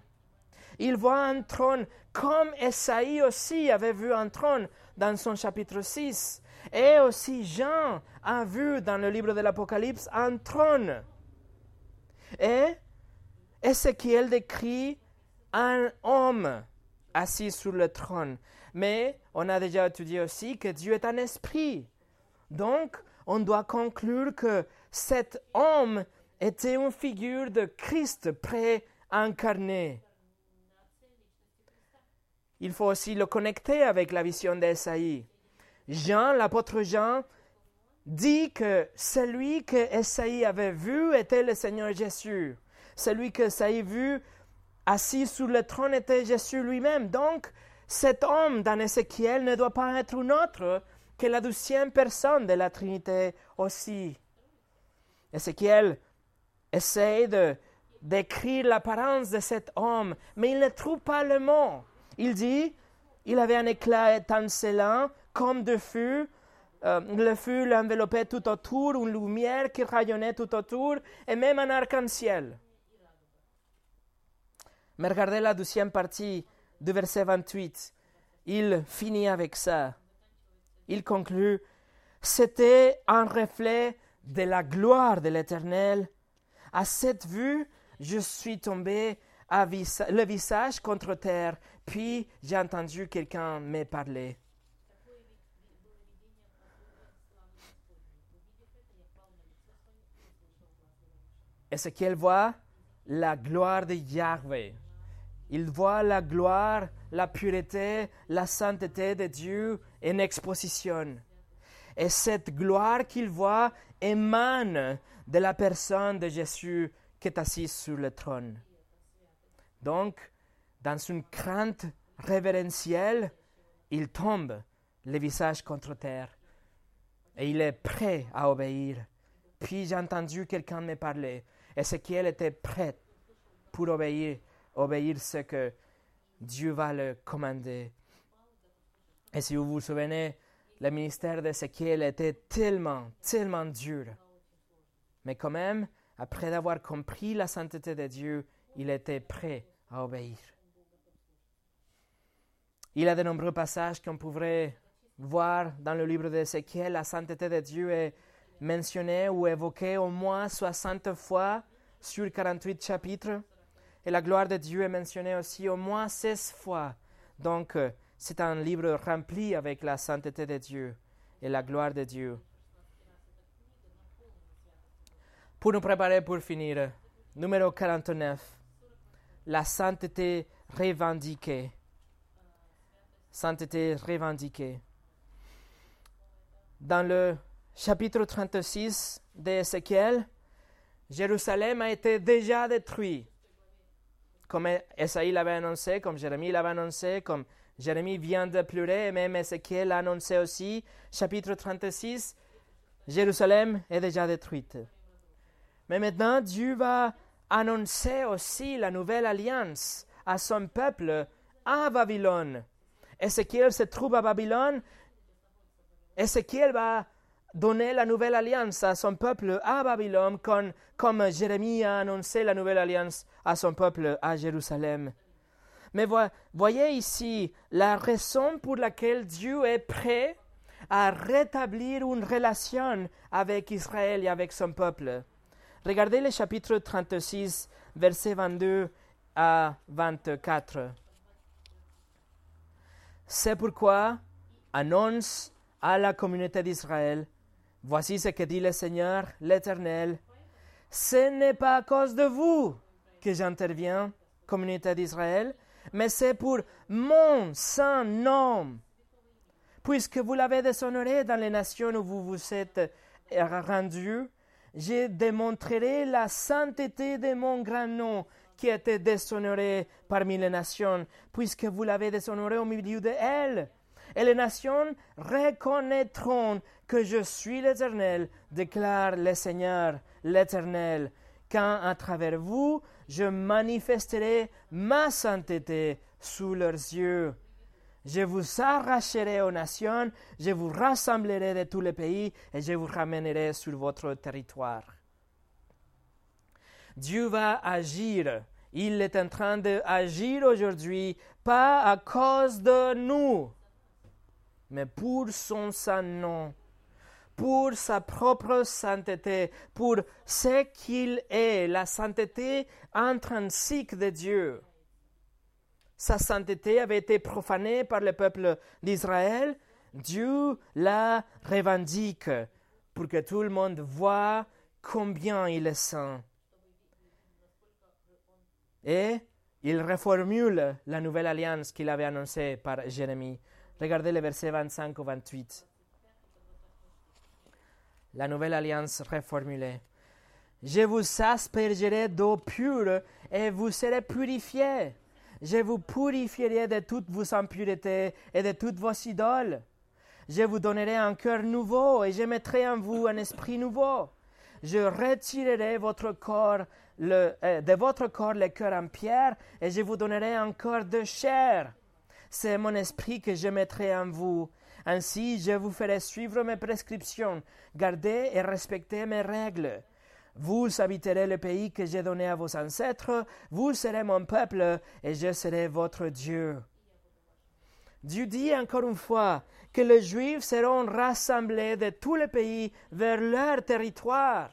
Il voit un trône comme Esaïe aussi avait vu un trône dans son chapitre 6. Et aussi Jean a vu dans le livre de l'Apocalypse un trône. Et Ézéchiel décrit un homme assis sur le trône. Mais on a déjà étudié aussi que Dieu est un esprit. Donc, on doit conclure que cet homme était une figure de Christ pré-incarné. Il faut aussi le connecter avec la vision d'Esaïe. Jean, l'apôtre Jean, dit que celui que Esaïe avait vu était le Seigneur Jésus. Celui que Esaïe vu assis sur le trône était Jésus lui-même. Donc, cet homme dans Ézéchiel ne doit pas être un autre que la douzième personne de la Trinité aussi. Ézéchiel essaie de décrire l'apparence de cet homme, mais il ne trouve pas le mot. Il dit, il avait un éclat étincelant comme de feu, euh, le feu l'enveloppait tout autour, une lumière qui rayonnait tout autour, et même un arc-en-ciel. Mais regardez la deuxième partie du verset 28. il finit avec ça. Il conclut, c'était un reflet de la gloire de l'Éternel. À cette vue, je suis tombé à le visage contre terre, puis j'ai entendu quelqu'un me parler. Et ce qu'il voit, la gloire de Yahweh. Il voit la gloire, la pureté, la sainteté de Dieu en exposition. Et cette gloire qu'il voit émane de la personne de Jésus qui est assis sur le trône. Donc, dans une crainte révérentielle, il tombe le visage contre terre et il est prêt à obéir. Puis j'ai entendu quelqu'un me parler. Ézéchiel était prêt pour obéir, obéir ce que Dieu va le commander. Et si vous vous souvenez, le ministère d'Ézéchiel était tellement, tellement dur. Mais quand même, après avoir compris la sainteté de Dieu, il était prêt à obéir. Il y a de nombreux passages qu'on pourrait voir dans le livre d'Ézéchiel. La sainteté de Dieu est mentionnée ou évoquée au moins 60 fois sur 48 chapitres. Et la gloire de Dieu est mentionnée aussi au moins 16 fois. Donc, euh, c'est un livre rempli avec la sainteté de Dieu et la gloire de Dieu. Pour nous préparer pour finir, numéro 49, la sainteté revendiquée. Sainteté revendiquée. Dans le chapitre 36 d'Ézéchiel, Jérusalem a été déjà détruit. Comme Esaïe l'avait annoncé, comme Jérémie l'avait annoncé, comme Jérémie vient de pleurer, et même Ézéchiel l'a annoncé aussi, chapitre 36, Jérusalem est déjà détruite. Mais maintenant, Dieu va annoncer aussi la nouvelle alliance à son peuple à Babylone. Ézéchiel se trouve à Babylone. Ézéchiel va donner la nouvelle alliance à son peuple à Babylone, comme, Jérémie a annoncé la nouvelle alliance à son peuple à Jérusalem. Mais voyez ici la raison pour laquelle Dieu est prêt à rétablir une relation avec Israël et avec son peuple. Regardez le chapitre 36, versets 22 à 24. C'est pourquoi annonce à la communauté d'Israël Voici ce que dit le Seigneur, l'Éternel. Ce n'est pas à cause de vous que j'interviens, communauté d'Israël, mais c'est pour mon saint nom. Puisque vous l'avez déshonoré dans les nations où vous vous êtes rendus, je démontrerai la sainteté de mon grand nom qui a été déshonoré parmi les nations, puisque vous l'avez déshonoré au milieu d'elles et les nations reconnaîtront que je suis l'Éternel, déclare le Seigneur, l'Éternel, quand à travers vous je manifesterai ma sainteté sous leurs yeux. Je vous arracherai aux nations, je vous rassemblerai de tous les pays et je vous ramènerai sur votre territoire. Dieu va agir. Il est en train d'agir aujourd'hui, pas à cause de nous, mais pour son saint nom, pour sa propre sainteté, pour ce qu'il est, la sainteté intrinsique de Dieu. Sa sainteté avait été profanée par le peuple d'Israël. Dieu la revendique pour que tout le monde voit combien il est saint. Et il reformule la nouvelle alliance qu'il avait annoncée par Jérémie. Regardez les versets 25 au 28. La nouvelle alliance reformulée. Je vous aspergerai d'eau pure et vous serez purifiés. Je vous purifierai de toutes vos impuretés et de toutes vos idoles. Je vous donnerai un cœur nouveau et je mettrai en vous un esprit nouveau. Je retirerai votre corps, euh, de votre corps le cœur en pierre et je vous donnerai un corps de chair c'est mon esprit que je mettrai en vous. Ainsi, je vous ferai suivre mes prescriptions, garder et respecter mes règles. Vous habiterez le pays que j'ai donné à vos ancêtres, vous serez mon peuple, et je serai votre Dieu. Dieu dit encore une fois que les Juifs seront rassemblés de tous les pays vers leur territoire.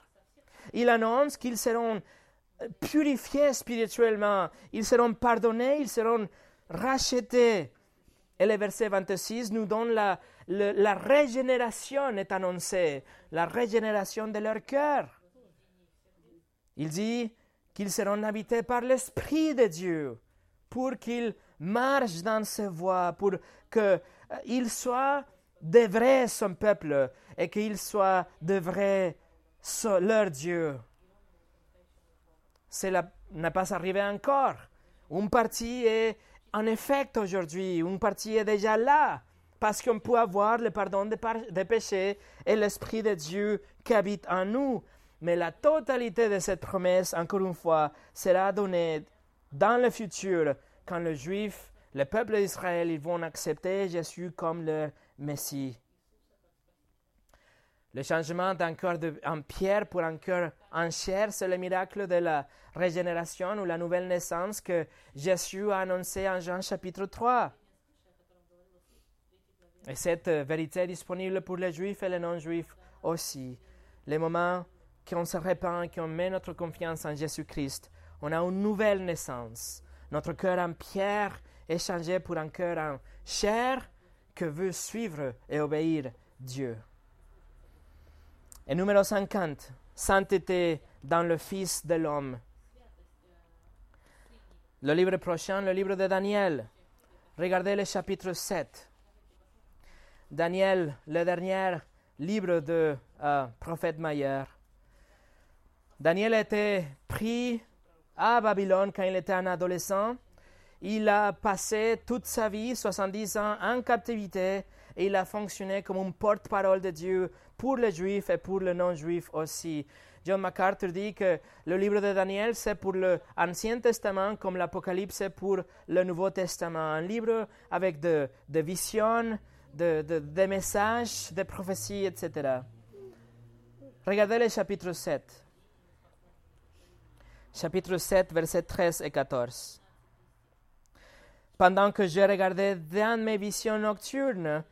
Il annonce qu'ils seront purifiés spirituellement, ils seront pardonnés, ils seront rachetés. Et le verset 26 nous donne la, la régénération est annoncée, la régénération de leur cœur. Il dit qu'ils seront habités par l'Esprit de Dieu pour qu'ils marchent dans ses voies, pour qu'ils soient de vrais son peuple et qu'ils soient de vrais leur Dieu. Cela n'est pas arrivé encore. Une partie est en effet aujourd'hui, une partie est déjà là, parce qu'on peut avoir le pardon des, péchés et l'Esprit de Dieu qui habite en nous. Mais la totalité de cette promesse, encore une fois, sera donnée dans le futur, quand les Juifs, le peuple d'Israël, ils vont accepter Jésus comme leur Messie. Le changement d'un cœur en pierre pour un cœur en chair, c'est le miracle de la régénération ou la nouvelle naissance que Jésus a annoncé en Jean chapitre 3. Et cette vérité est disponible pour les juifs et les non-juifs aussi. Les moments qu'on se répand, qu'on met notre confiance en Jésus-Christ, on a une nouvelle naissance. Notre cœur en pierre est changé pour un cœur en chair que veut suivre et obéir Dieu. Et numéro 50, sainteté dans le Fils de l'homme. Le livre prochain, le livre de Daniel. Regardez le chapitre 7. Daniel, le dernier livre de euh, prophète Mayer. Daniel était pris à Babylone quand il était un adolescent. Il a passé toute sa vie, 70 ans, en captivité et il a fonctionné comme un porte-parole de Dieu pour les juifs et pour les non-juifs aussi. John MacArthur dit que le livre de Daniel, c'est pour l'Ancien Testament comme l'Apocalypse pour le Nouveau Testament. Un livre avec des de visions, des de, messages, des prophéties, etc. Regardez le chapitre 7. Chapitre 7, versets 13 et 14. Pendant que je regardais dans mes visions nocturnes,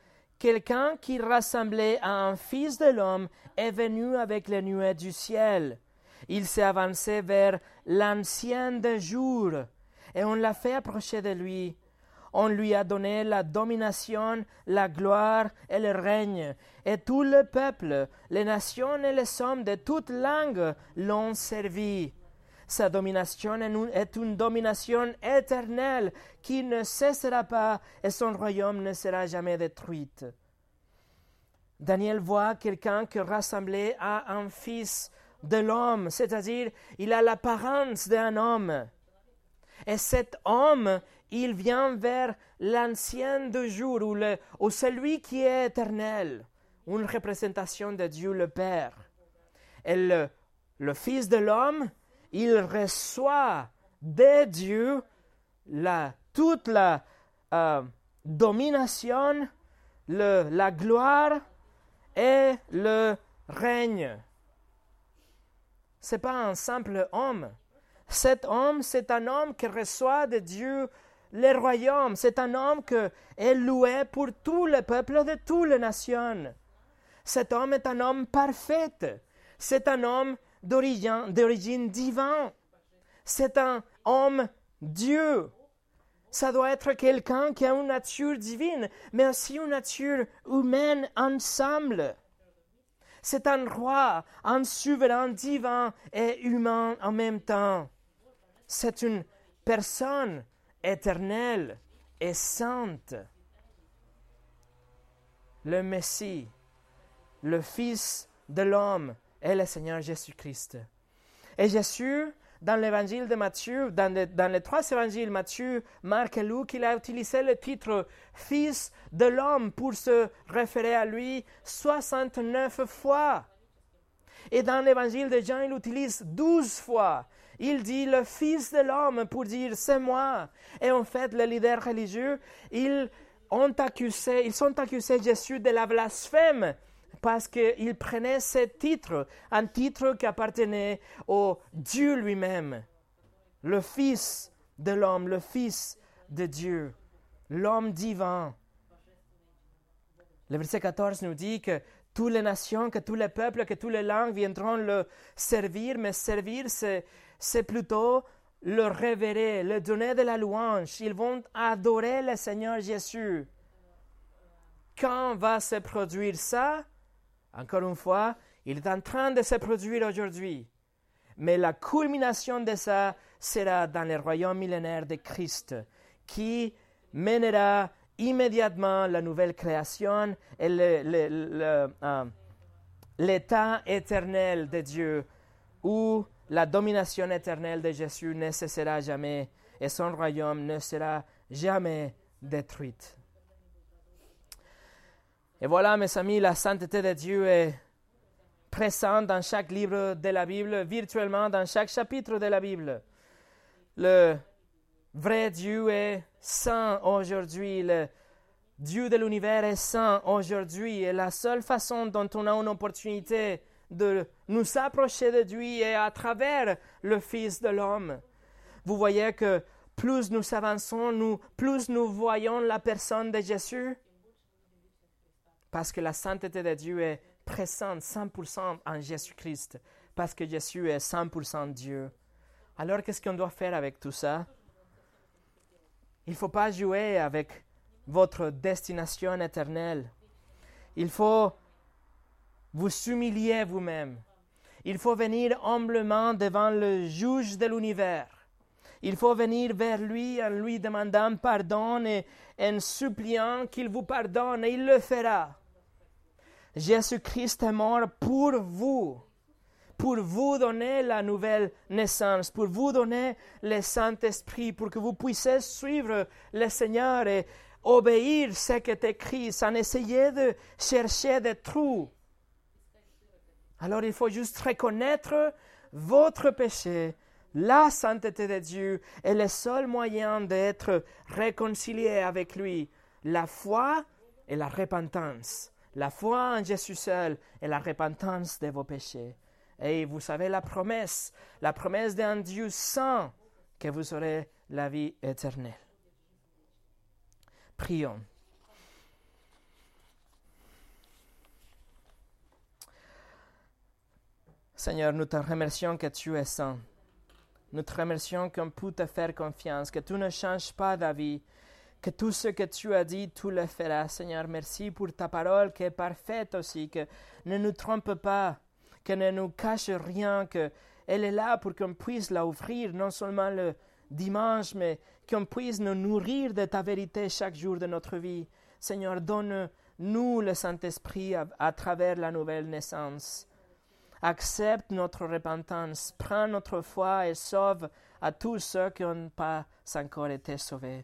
Quelqu'un qui ressemblait à un fils de l'homme est venu avec les nuées du ciel. Il s'est avancé vers l'ancien des jours, et on l'a fait approcher de lui. On lui a donné la domination, la gloire et le règne, et tout le peuple, les nations et les hommes de toutes langues l'ont servi. Sa domination est une domination éternelle qui ne cessera pas et son royaume ne sera jamais détruit. Daniel voit quelqu'un qui ressemblait à un fils de l'homme, c'est-à-dire il a l'apparence d'un homme. Et cet homme, il vient vers l'ancien de jour ou, celui qui est éternel, une représentation de Dieu le Père. Et le Fils de l'homme, il reçoit de Dieu la, toute la euh, domination, le, la gloire et le règne. Ce n'est pas un simple homme. Cet homme, c'est un homme qui reçoit de Dieu le royaume. C'est un homme qui est loué pour tout le peuple de toutes les nations. Cet homme est un homme parfait. C'est un homme d'origine divine. C'est un homme Dieu. Ça doit être quelqu'un qui a une nature divine, mais aussi une nature humaine ensemble. C'est un roi, un souverain divin et humain en même temps. C'est une personne éternelle et sainte. Le Messie, le Fils de l'homme, est le Seigneur Jésus-Christ. Et Jésus, dans l'évangile de Matthieu, dans, les trois évangiles, Matthieu, Marc et Luc, il a utilisé le titre Fils de l'homme pour se référer à lui 69 fois. Et dans l'évangile de Jean, il utilise 12 fois. Il dit le Fils de l'homme pour dire c'est moi. Et en fait, les leaders religieux, ils ont accusé, ils sont accusés Jésus de la blasphème parce qu'il prenait ce titre, un titre qui appartenait au Dieu lui-même, le Fils de l'homme, le Fils de Dieu, l'homme divin, Le verset 14 nous dit que toutes les nations, que tous les peuples, que toutes les langues viendront le servir, mais servir, c'est plutôt le révérer, le donner de la louange. Ils vont adorer le Seigneur Jésus. Quand va se produire ça? Encore une fois, il est en train de se produire aujourd'hui. Mais la culmination de ça sera dans le royaume millénaire de Christ, qui mènera immédiatement la nouvelle création et euh, l'état éternel de Dieu, où la domination éternelle de Jésus ne cessera jamais et son royaume ne sera jamais détruit. Et voilà, mes amis, la sainteté de Dieu est présente dans chaque livre de la Bible, virtuellement dans chaque chapitre de la Bible. Le vrai Dieu est saint aujourd'hui, le Dieu de l'univers est saint aujourd'hui, et la seule façon dont on a une opportunité de nous approcher de lui est à travers le Fils de l'homme. Vous voyez que plus nous avançons, nous, plus nous voyons la personne de Jésus, parce que la sainteté de Dieu est présente 100% en Jésus-Christ, parce que Jésus est 100% Dieu. Alors qu'est-ce qu'on doit faire avec tout ça? Il ne faut pas jouer avec votre destination éternelle. Il faut vous humilier vous-même. Il faut venir humblement devant le juge de l'univers. Il faut venir vers lui en lui demandant pardon et en suppliant qu'il vous pardonne et il le fera. Jésus-Christ est mort pour vous, pour vous donner la nouvelle naissance, pour vous donner le Saint-Esprit, pour que vous puissiez suivre le Seigneur et obéir ce qui est écrit, sans essayer de chercher des trous. Alors il faut juste reconnaître votre péché, la sainteté de Dieu est le seul moyen d'être réconcilié avec lui, la foi et la repentance la foi en Jésus seul et la repentance de vos péchés. Et vous savez la promesse, la promesse d'un Dieu saint, que vous aurez la vie éternelle. Prions. Seigneur, nous te remercions que tu es saint. Nous te remercions qu'on peut te faire confiance, que tu ne changes pas d'avis, que tout ce que tu as dit, tu le feras. Seigneur, merci pour ta parole qui est parfaite aussi, que ne nous trompe pas, que ne nous cache rien, que elle est là pour qu'on puisse la ouvrir, non seulement le dimanche, mais qu'on puisse nous nourrir de ta vérité chaque jour de notre vie. Seigneur, donne-nous le Saint-Esprit à, travers la nouvelle naissance. Accepte notre repentance, prends notre foi et sauve à tous ceux qui n'ont pas encore été sauvés.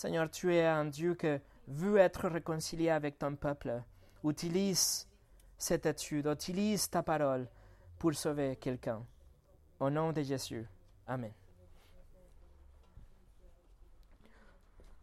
Seigneur, tu es un Dieu qui veut être réconcilié avec ton peuple. Utilise cette étude, utilise ta parole pour sauver quelqu'un. Au nom de Jésus. Amen.